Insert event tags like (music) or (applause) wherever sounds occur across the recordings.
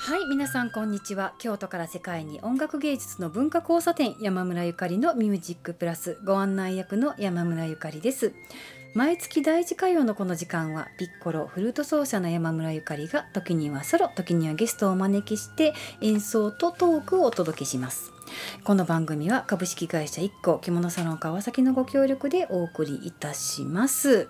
はい皆さんこんにちは。京都から世界に音楽芸術の文化交差点山村ゆかりのミュージックプラスご案内役の山村ゆかりです。毎月第一火曜のこの時間はピッコロフルート奏者の山村ゆかりが時にはソロ時にはゲストをお招きして演奏とトークをお届けします。この番組は株式会社一個着物サロン川崎のご協力でお送りいたします。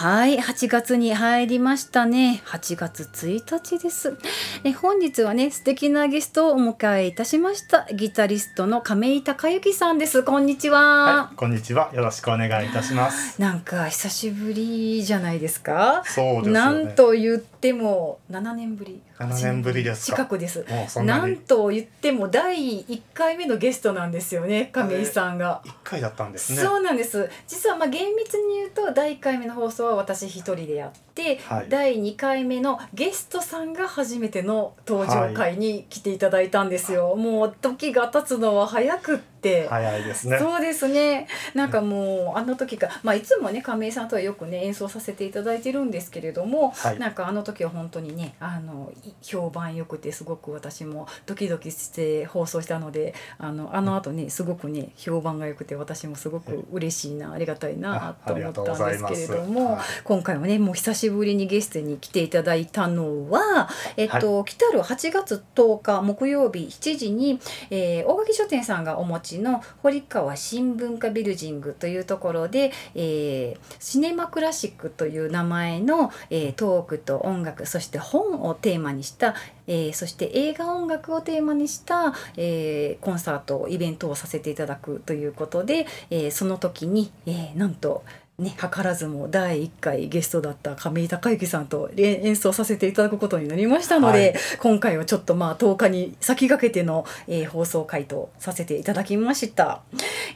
はい8月に入りましたね。8月1日です。え本日はね素敵なゲストをお迎えいたしました。ギタリストの亀井孝之さんです。こんにちは、はい、こんにちは。よろしくお願いいたします。なんか久しぶりじゃないですか？そうですよね。なんと言っても7年ぶり。7年ぶりですか。近くです。ななんにと言っても第1回目のゲストなんですよね亀井さんが。一回だったんですね。そうなんです。実はまあ厳密に言うと第1回目の放送は私一人でやって、はい。第2回目のゲストさんが初めての登場会に来ていただいたんですよ、もう時が経つのは早くって、早いですね。そうですね。なんかもうあの時か、まあ、いつもね亀井さんとはよくね演奏させていただいてるんですけれども、はい。なんかあの時は本当にねあのい評判よくてすごく私もドキドキして放送したのであのあの後ねすごくね評判が良くて私もすごく嬉しいなありがたいなと思ったんですけれども、はい。今回はねもう久しぶりにゲストに来ていただいたのは、えっと来たる8月10日木曜日7時に、えー大垣書店さんがお持ちの堀川新文化ビルジングというところで、えーシネマクラシックという名前の、えートークと音楽そして本をテーマにした、えーそして映画音楽をテーマにした、えーコンサートイベントをさせていただくということで、えーその時に、えーなんとね、図らずも第1回ゲストだった亀井孝之さんと連演奏させていただくことになりましたので、はい今回はちょっとまあ10日に先駆けての、えー放送回答させていただきました。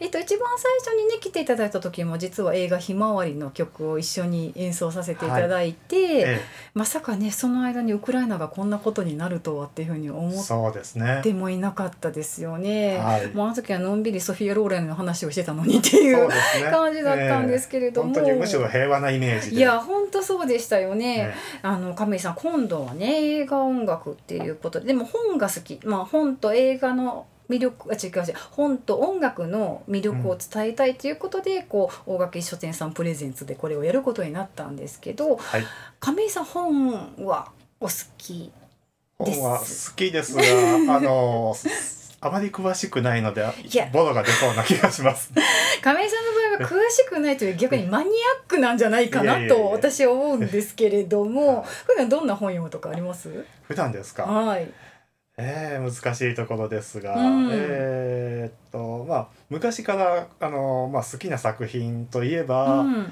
えっと一番最初にね来ていただいた時も実は映画「ひまわり」の曲を一緒に演奏させていただいて、えまさかねその間にウクライナがこんなことになるとはっていうふうにえ思っそうですねてもいなかったですよね。はいもうあの時はのんびりソフィア・ローレンの話をしてたのにっていうね。感じだったんですけれども。ええ。本当にむしろ平和なイメージで。いや本当そうでしたよね。え。あの亀井さん今度はね映画音楽っていうことででも本が好き、まあ、本と映画の魅力あ違う違う本と音楽の魅力を伝えたいということで、こう大垣書店さんプレゼンツでこれをやることになったんですけどえはい。亀井さん本はお好きです？本は好きですが (laughs) あのあまり詳しくないのでボロが出そうな気がします。(laughs) 亀井さんの場合は詳しくないという逆にマニアックなんじゃないかなと私は思うんですけれどもはい。普段どんな本読むとかあります？普段ですか？はいええ難しいところですが、うん。えーっとまあ昔からあの、まあ、好きな作品といえば、うん、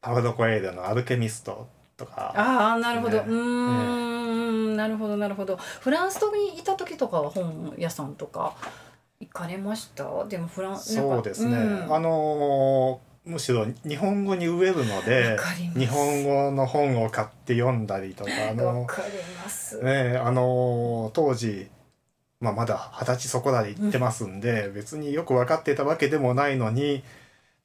パウロ・コエールの「アルケミスト」とか。ああなるほど、ね。うーん、なるほどなるほど。フランスにいた時とかは本屋さんとか行かれました？でもフランスそうですね、うん。あのむしろ日本語に植えるので日本語の本を買って読んだりとかあわの、ね、あの当時、まあ、まだ二十歳そこらで行ってますんで、別によく分かってたわけでもないのに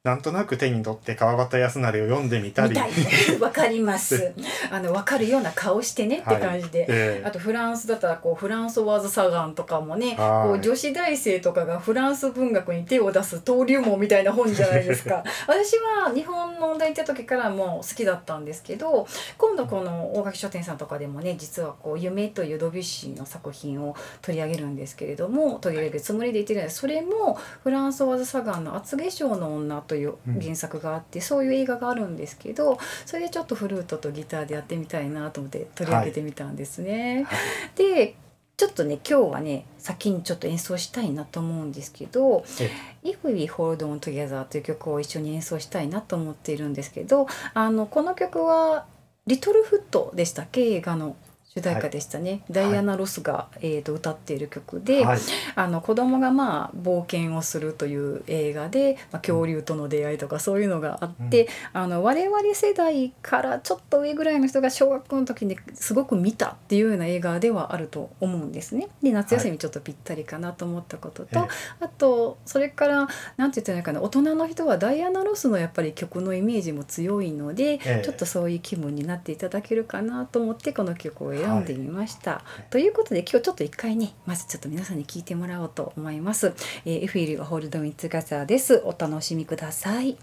なんとなく手に取って川端康成を読んでみたり。(laughs) わかります。あのわかるような顔してねって感じで、ええ。あとフランスだったらこうフランソワーズ・サガンとかもねはい。こう女子大生とかがフランス文学に手を出す登竜門みたいな本じゃないですか。(laughs) 私は日本の音大行った時からもう好きだったんですけど今度この大垣書店さんとかでもね実はこう「夢」というドビュッシーの作品を取り上げるんですけれども取り上げるつもりで言ってるんですそれもフランソワーズ・サガンの「厚化粧の女」という原作があって、そういう映画があるんですけどそれでちょっとフルートとギターでやってみたいなと思って取り上げてみたんですね。はい。でちょっとね今日はね先にちょっと演奏したいなと思うんですけどえ「If We Hold On Together」という曲を一緒に演奏したいなと思っているんですけどあのこの曲は「リトルフット」でしたっけ？映画の主題歌でしたね、ダイアナ・ロスが、えー、と歌っている曲で、はい。あの子供がまあ冒険をするという映画で、まあ、恐竜との出会いとかそういうのがあって、あの我々世代からちょっと上ぐらいの人が小学校の時にすごく見たっていうような映画ではあると思うんですね。で夏休みちょっとぴったりかなと思ったことと、ええあとそれからなんて言ったらいいのかな大人の人はダイアナ・ロスのやっぱり曲のイメージも強いので、ええ。ちょっとそういう気分になっていただけるかなと思ってこの曲を選読んでみました。ということで今日ちょっと一回ねまずちょっと皆さんに聞いてもらおうと思います。えー、エフィルホールドミッツガザーです。お楽しみください。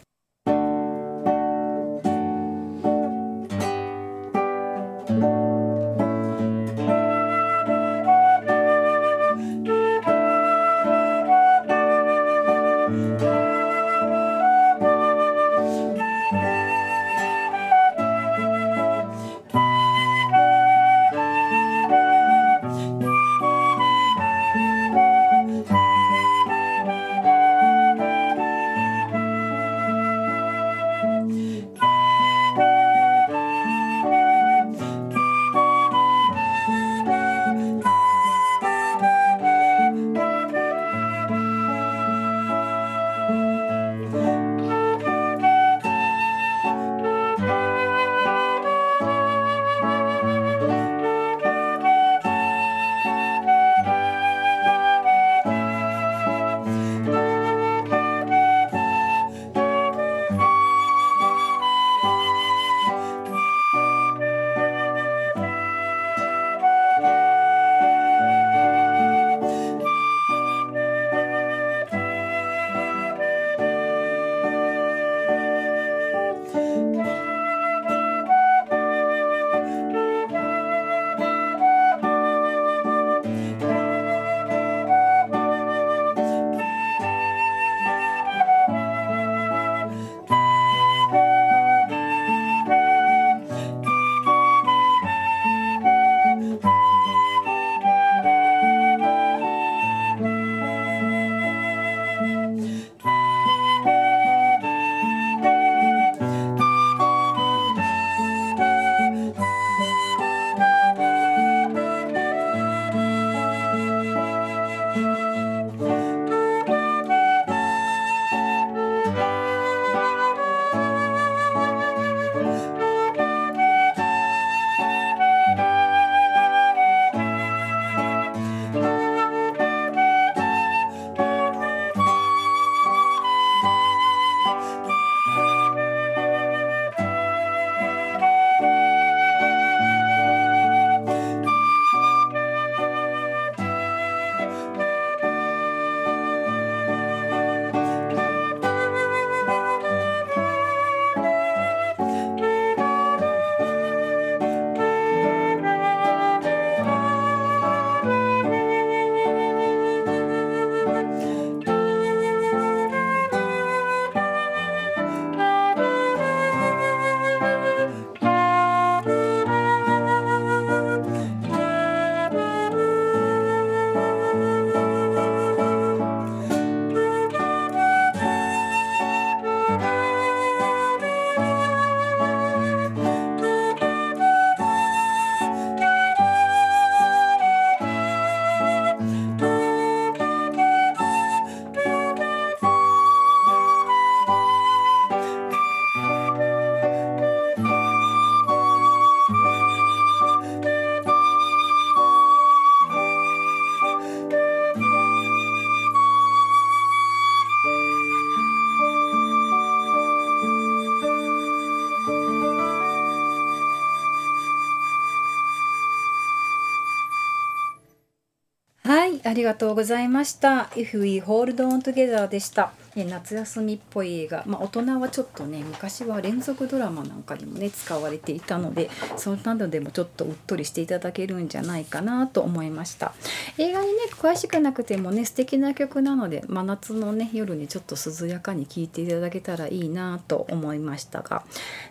はい、ありがとうございました。If We Hold On Together でした。夏休みっぽい映画、まあ、大人はちょっとね昔は連続ドラマなんかにもね使われていたのでそんなのでもちょっとうっとりしていただけるんじゃないかなと思いました映画にね詳しくなくてもね素敵な曲なので真夏のね夜にちょっと涼やかに聴いていただけたらいいなと思いましたが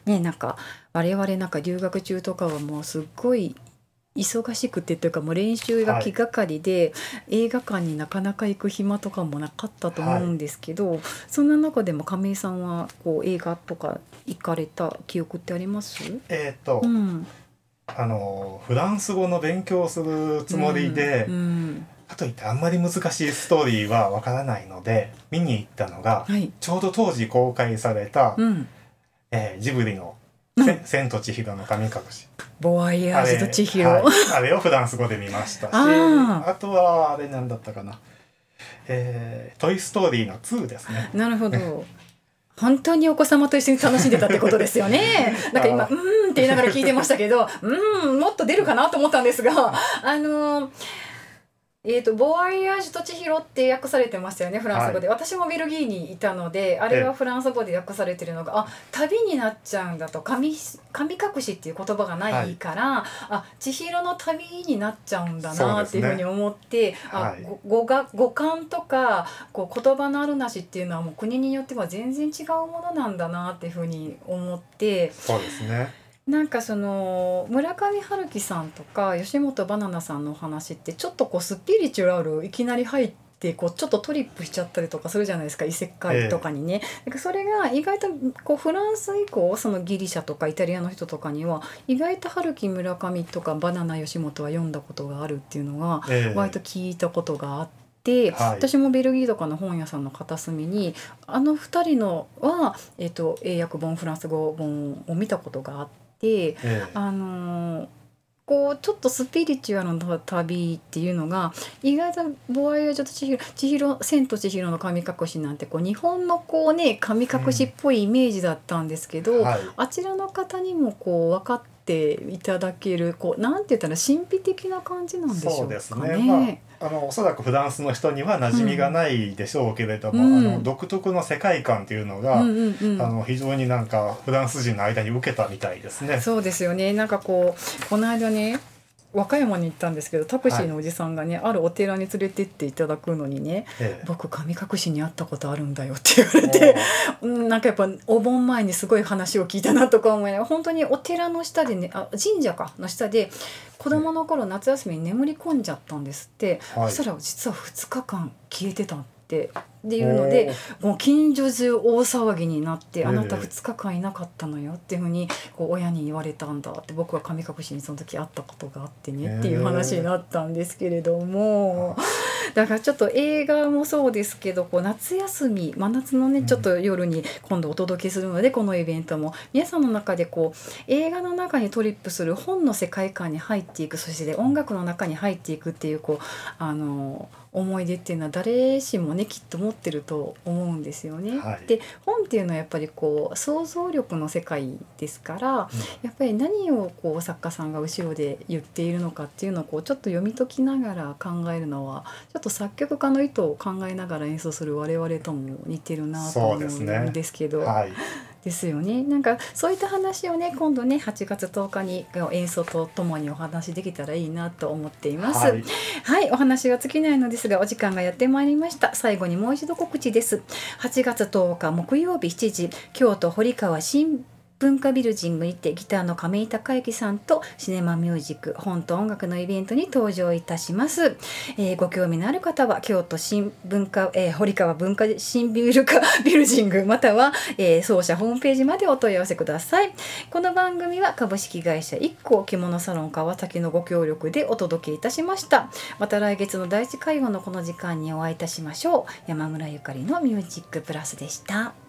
ねなんか我々なんか留学中とかはもうすっごい忙しくてというかもう練習が気がかりで、映画館になかなか行く暇とかもなかったと思うんですけど、そんな中でも亀井さんはこう映画とか行かれた記憶ってあります？えっ、と、うん、あのフランス語の勉強をするつもりで、うんかといってあんまり難しいストーリーはわからないので見に行ったのが、はい、ちょうど当時公開された、うん、えージブリのうんせ「千と千尋の神隠し」ボワイヤージュと千尋、はい。あれをフランス語で見ましたしあとはあれなんだったかな「えートイ・ストーリー」の2ですね。なるほど。本当にお子様と一緒に楽しんでたってことですよね。(laughs) なんか今、うーんって言いながら聞いてましたけど、うーん、もっと出るかなと思ったんですが、あのーえーと、ボワイヤージュと千尋って訳されてましたよねフランス語で、はい、私もベルギーにいたのであれはフランス語で訳されてるのがあ旅になっちゃうんだと神神隠しっていう言葉がないから、はい、あ千尋の旅になっちゃうんだなっていうふうに思って、ね、あ、はい、語が語感とかこう言葉のあるなしっていうのはもう国によっては全然違うものなんだなっていうふうに思ってそうですねなんかその村上春樹さんとか吉本ばななさんのお話ってちょっとこうスピリチュアルいきなり入ってこうちょっとトリップしちゃったりとかするじゃないですか異世界とかにね。えー、それが意外とこうフランス以降そのギリシャとかイタリアの人とかには意外と春樹村上とかバナナ吉本は読んだことがあるっていうのが割と聞いたことがあって。はい、私もベルギーとかの本屋さんの片隅にあの2人のは、えーと英訳本フランス語本を見たことがあって。て、ええ、あのこうちょっとスピリチュアルな旅っていうのが意外と「ボワイヤジョと千尋」「千尋千と千尋の神隠し」なんてこう日本のこうね神隠しっぽいイメージだったんですけど、うん。はい、あちらの方にもこう分かっていただけるこうなんて言ったら神秘的な感じなんでしょうかね。そうですね、まああのおそらくフランスの人には馴染みがないでしょうけれども、うん、あの独特の世界観っていうのが、うんうんうん、あの非常になんかフランス人の間に受けたみたいですね。そうですよねなんかこうこの間ね和歌山に行ったんですけどタクシーのおじさんがね、はい、あるお寺に連れてっていただくのにね「ええ、僕神隠しに会ったことあるんだよ」って言われて (laughs) なんかやっぱお盆前にすごい話を聞いたなとか思いながら本当にお寺の下でねあ神社かの下で子供の頃夏休みに眠り込んじゃったんですって、はい、そしたら実は2日間消えてたってっていうのでもう近所中大騒ぎになって「あなた2日間いなかったのよ」っていうふうにこう親に言われたんだって僕は神隠しにその時会ったことがあってねっていう話になったんですけれども。だからちょっと映画もそうですけどこう夏休み真夏のねちょっと夜に今度お届けするのでこのイベントも皆さんの中でこう映画の中にトリップする本の世界観に入っていくそして音楽の中に入っていくっていうこうあの思い出っていうのは誰しもねきっと持ってると思うんですよね。はい、で本っていうのはやっぱりこう想像力の世界ですから、うん、やっぱり何をこう作家さんが後ろで言っているのかっていうのをこうちょっと読み解きながら考えるのはちょっと作曲家の意図を考えながら演奏する我々とも似てるなと思うんですけど。はい。ですよね。なんかそういった話をね今度ね8月10日に演奏とともにお話できたらいいなと思っています、はい、はい、お話が尽きないのですがお時間がやってまいりました。最後にもう一度告知です。8月10日木曜日7時京都堀川新文化ビルジングにてギターの亀井孝之さんとシネマミュージック本と音楽のイベントに登場いたします、えー、ご興味のある方は京都新文化、えー、堀川文化新ビル化ビルジングまたは、えー、奏者ホームページまでお問い合わせください。この番組は株式会社一個着物サロン川崎のご協力でお届けいたしました。また来月の第一会合のこの時間にお会いいたしましょう。山村ゆかりのミュージックプラスでした。